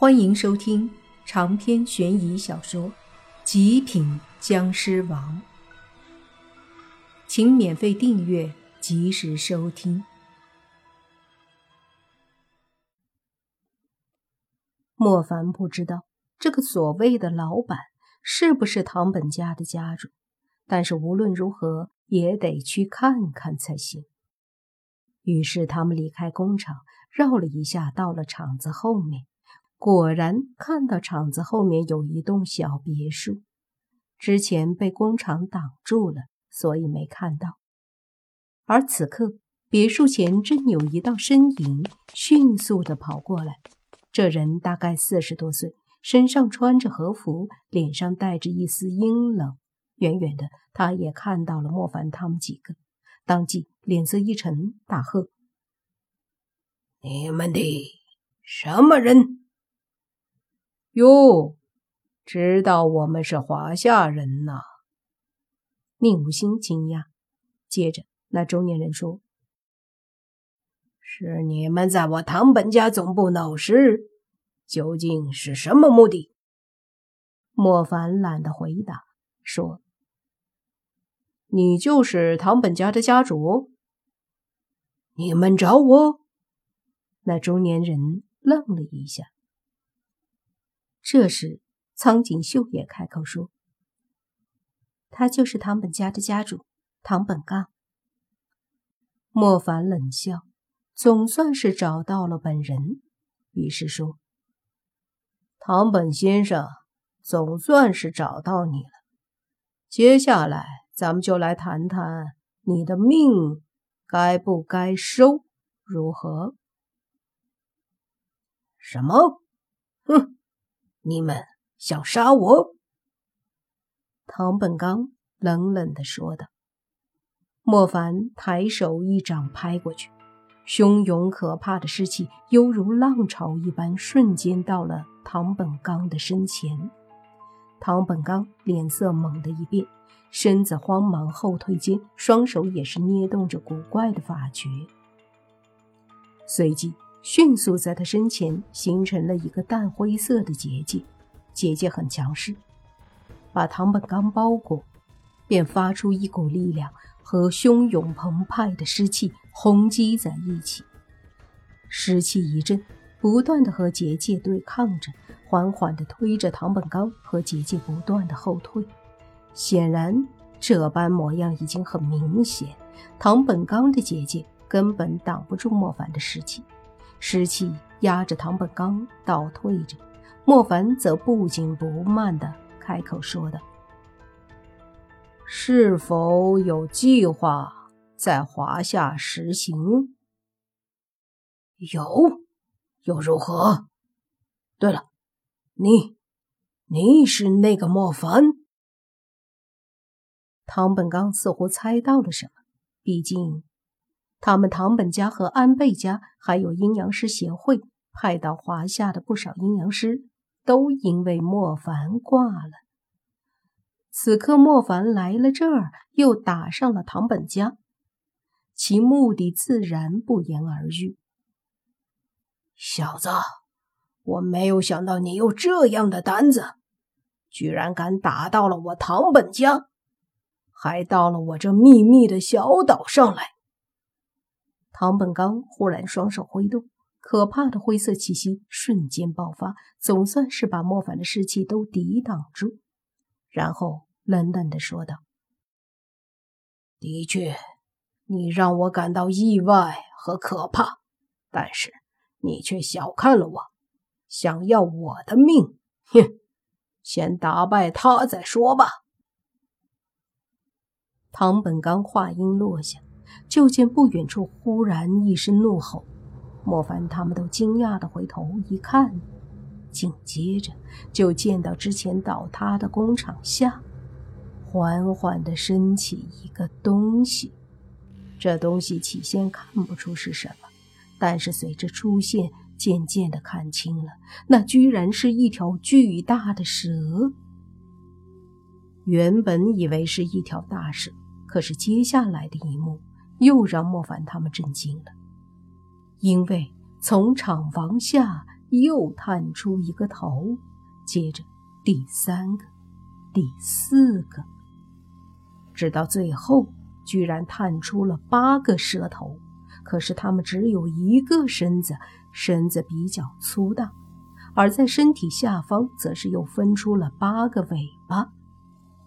欢迎收听长篇悬疑小说《极品僵尸王》，请免费订阅，及时收听。莫凡不知道这个所谓的老板是不是唐本家的家主，但是无论如何也得去看看才行。于是他们离开工厂，绕了一下，到了厂子后面。果然看到厂子后面有一栋小别墅，之前被工厂挡住了，所以没看到。而此刻，别墅前正有一道身影迅速的跑过来。这人大概四十多岁，身上穿着和服，脸上带着一丝阴冷。远远的，他也看到了莫凡他们几个，当即脸色一沉，大喝：“你们的什么人？”哟，知道我们是华夏人呐？宁无心惊讶。接着，那中年人说：“是你们在我唐本家总部闹事，究竟是什么目的？”莫凡懒得回答，说：“你就是唐本家的家主？你们找我？”那中年人愣了一下。这时，苍井秀也开口说：“他就是唐本家的家主，唐本刚。”莫凡冷笑，总算是找到了本人，于是说：“唐本先生，总算是找到你了。接下来，咱们就来谈谈你的命该不该收，如何？”什么？哼！你们想杀我？唐本刚冷冷的说道。莫凡抬手一掌拍过去，汹涌可怕的尸气犹如浪潮一般，瞬间到了唐本刚的身前。唐本刚脸色猛地一变，身子慌忙后退间，双手也是捏动着古怪的法诀，随即。迅速在他身前形成了一个淡灰色的结界，结界很强势，把唐本刚包裹，便发出一股力量和汹涌澎湃的湿气轰击在一起。湿气一阵，不断的和结界对抗着，缓缓的推着唐本刚和结界不断的后退。显然，这般模样已经很明显，唐本刚的结界根本挡不住莫凡的湿气。湿气压着唐本刚倒退着，莫凡则不紧不慢地开口说道：“是否有计划在华夏实行？有，又如何？对了，你，你是那个莫凡？”唐本刚似乎猜到了什么，毕竟。他们唐本家和安倍家，还有阴阳师协会派到华夏的不少阴阳师，都因为莫凡挂了。此刻莫凡来了这儿，又打上了唐本家，其目的自然不言而喻。小子，我没有想到你有这样的胆子，居然敢打到了我唐本家，还到了我这秘密的小岛上来。唐本刚忽然双手挥动，可怕的灰色气息瞬间爆发，总算是把莫凡的尸气都抵挡住。然后冷冷的说道：“的确，你让我感到意外和可怕，但是你却小看了我，想要我的命？哼！先打败他再说吧。”唐本刚话音落下。就见不远处忽然一声怒吼，莫凡他们都惊讶的回头一看，紧接着就见到之前倒塌的工厂下，缓缓的升起一个东西。这东西起先看不出是什么，但是随着出现，渐渐的看清了，那居然是一条巨大的蛇。原本以为是一条大蛇，可是接下来的一幕。又让莫凡他们震惊了，因为从厂房下又探出一个头，接着第三个、第四个，直到最后，居然探出了八个蛇头。可是它们只有一个身子，身子比较粗大，而在身体下方则是又分出了八个尾巴。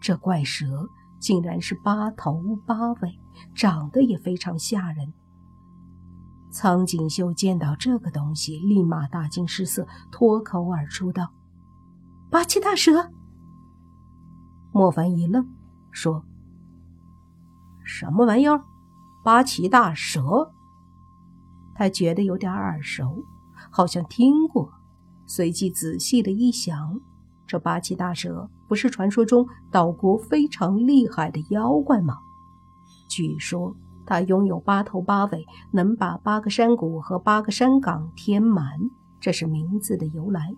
这怪蛇竟然是八头八尾，长得也非常吓人。苍井秀见到这个东西，立马大惊失色，脱口而出道：“八岐大蛇！”莫凡一愣，说：“什么玩意儿？八岐大蛇？”他觉得有点耳熟，好像听过，随即仔细的一想，这八岐大蛇不是传说中岛国非常厉害的妖怪吗？据说它拥有八头八尾，能把八个山谷和八个山岗填满，这是名字的由来。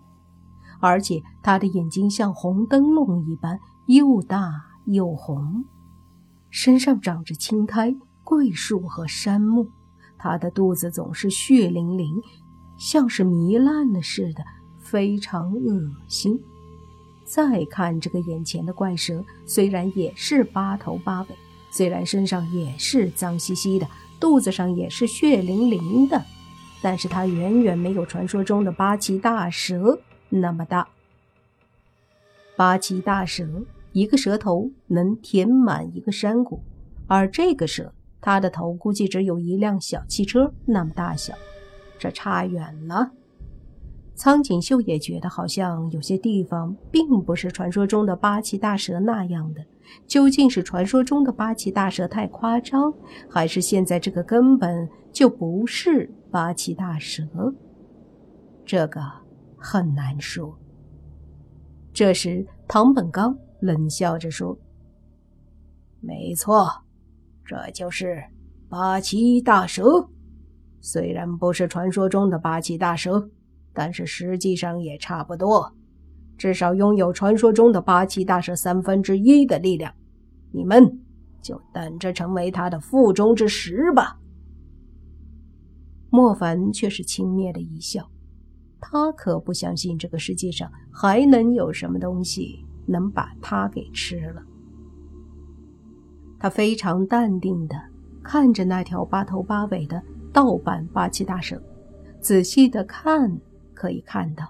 而且它的眼睛像红灯笼一般，又大又红，身上长着青苔、桂树和杉木。他的肚子总是血淋淋，像是糜烂了似的，非常恶心。再看这个眼前的怪蛇，虽然也是八头八尾，虽然身上也是脏兮兮的，肚子上也是血淋淋的，但是它远远没有传说中的八岐大蛇那么大。八岐大蛇一个蛇头能填满一个山谷，而这个蛇。它的头估计只有一辆小汽车那么大小，这差远了。苍井秀也觉得好像有些地方并不是传说中的八岐大蛇那样的。究竟是传说中的八岐大蛇太夸张，还是现在这个根本就不是八岐大蛇？这个很难说。这时，唐本刚冷笑着说：“没错。”这就是八岐大蛇，虽然不是传说中的八岐大蛇，但是实际上也差不多，至少拥有传说中的八岐大蛇三分之一的力量。你们就等着成为他的腹中之食吧。莫凡却是轻蔑的一笑，他可不相信这个世界上还能有什么东西能把他给吃了。他非常淡定的看着那条八头八尾的盗版八岐大蛇，仔细的看，可以看到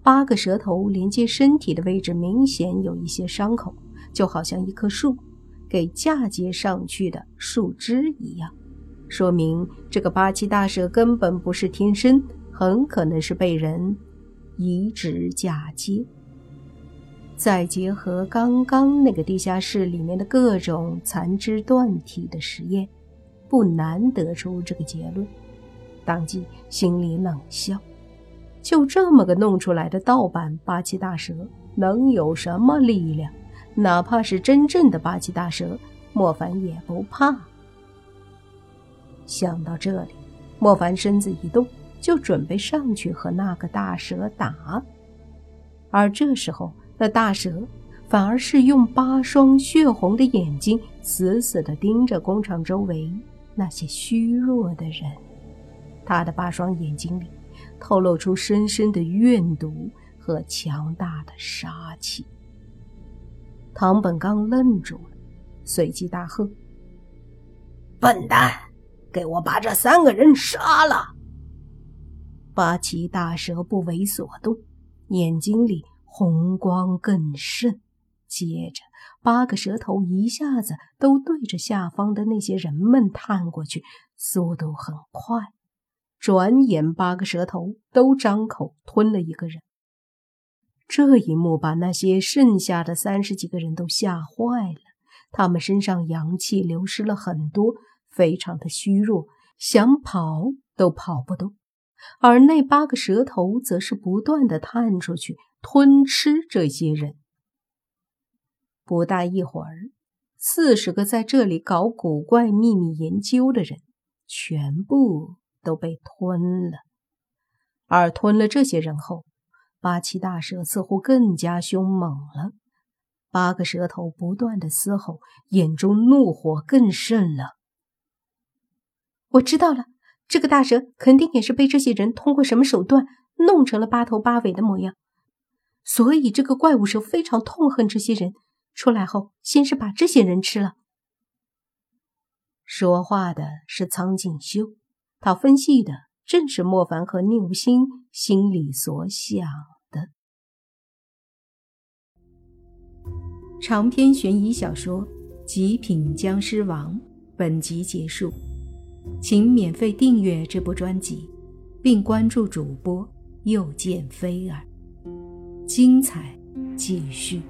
八个蛇头连接身体的位置明显有一些伤口，就好像一棵树给嫁接上去的树枝一样，说明这个八岐大蛇根本不是天生，很可能是被人移植嫁接。再结合刚刚那个地下室里面的各种残肢断体的实验，不难得出这个结论。当即心里冷笑：就这么个弄出来的盗版八岐大蛇，能有什么力量？哪怕是真正的八岐大蛇，莫凡也不怕。想到这里，莫凡身子一动，就准备上去和那个大蛇打。而这时候，那大蛇反而是用八双血红的眼睛死死地盯着工厂周围那些虚弱的人，他的八双眼睛里透露出深深的怨毒和强大的杀气。唐本刚愣住了，随即大喝：“笨蛋，给我把这三个人杀了！”八岐大蛇不为所动，眼睛里。红光更甚，接着八个蛇头一下子都对着下方的那些人们探过去，速度很快。转眼，八个蛇头都张口吞了一个人。这一幕把那些剩下的三十几个人都吓坏了，他们身上阳气流失了很多，非常的虚弱，想跑都跑不动。而那八个蛇头则是不断的探出去。吞吃这些人，不大一会儿，四十个在这里搞古怪秘密研究的人全部都被吞了。而吞了这些人后，八岐大蛇似乎更加凶猛了。八个蛇头不断的嘶吼，眼中怒火更盛了。我知道了，这个大蛇肯定也是被这些人通过什么手段弄成了八头八尾的模样。所以这个怪物蛇非常痛恨这些人，出来后先是把这些人吃了。说话的是苍井修，他分析的正是莫凡和宁无心心里所想的。长篇悬疑小说《极品僵尸王》本集结束，请免费订阅这部专辑，并关注主播又见菲儿，精彩继续。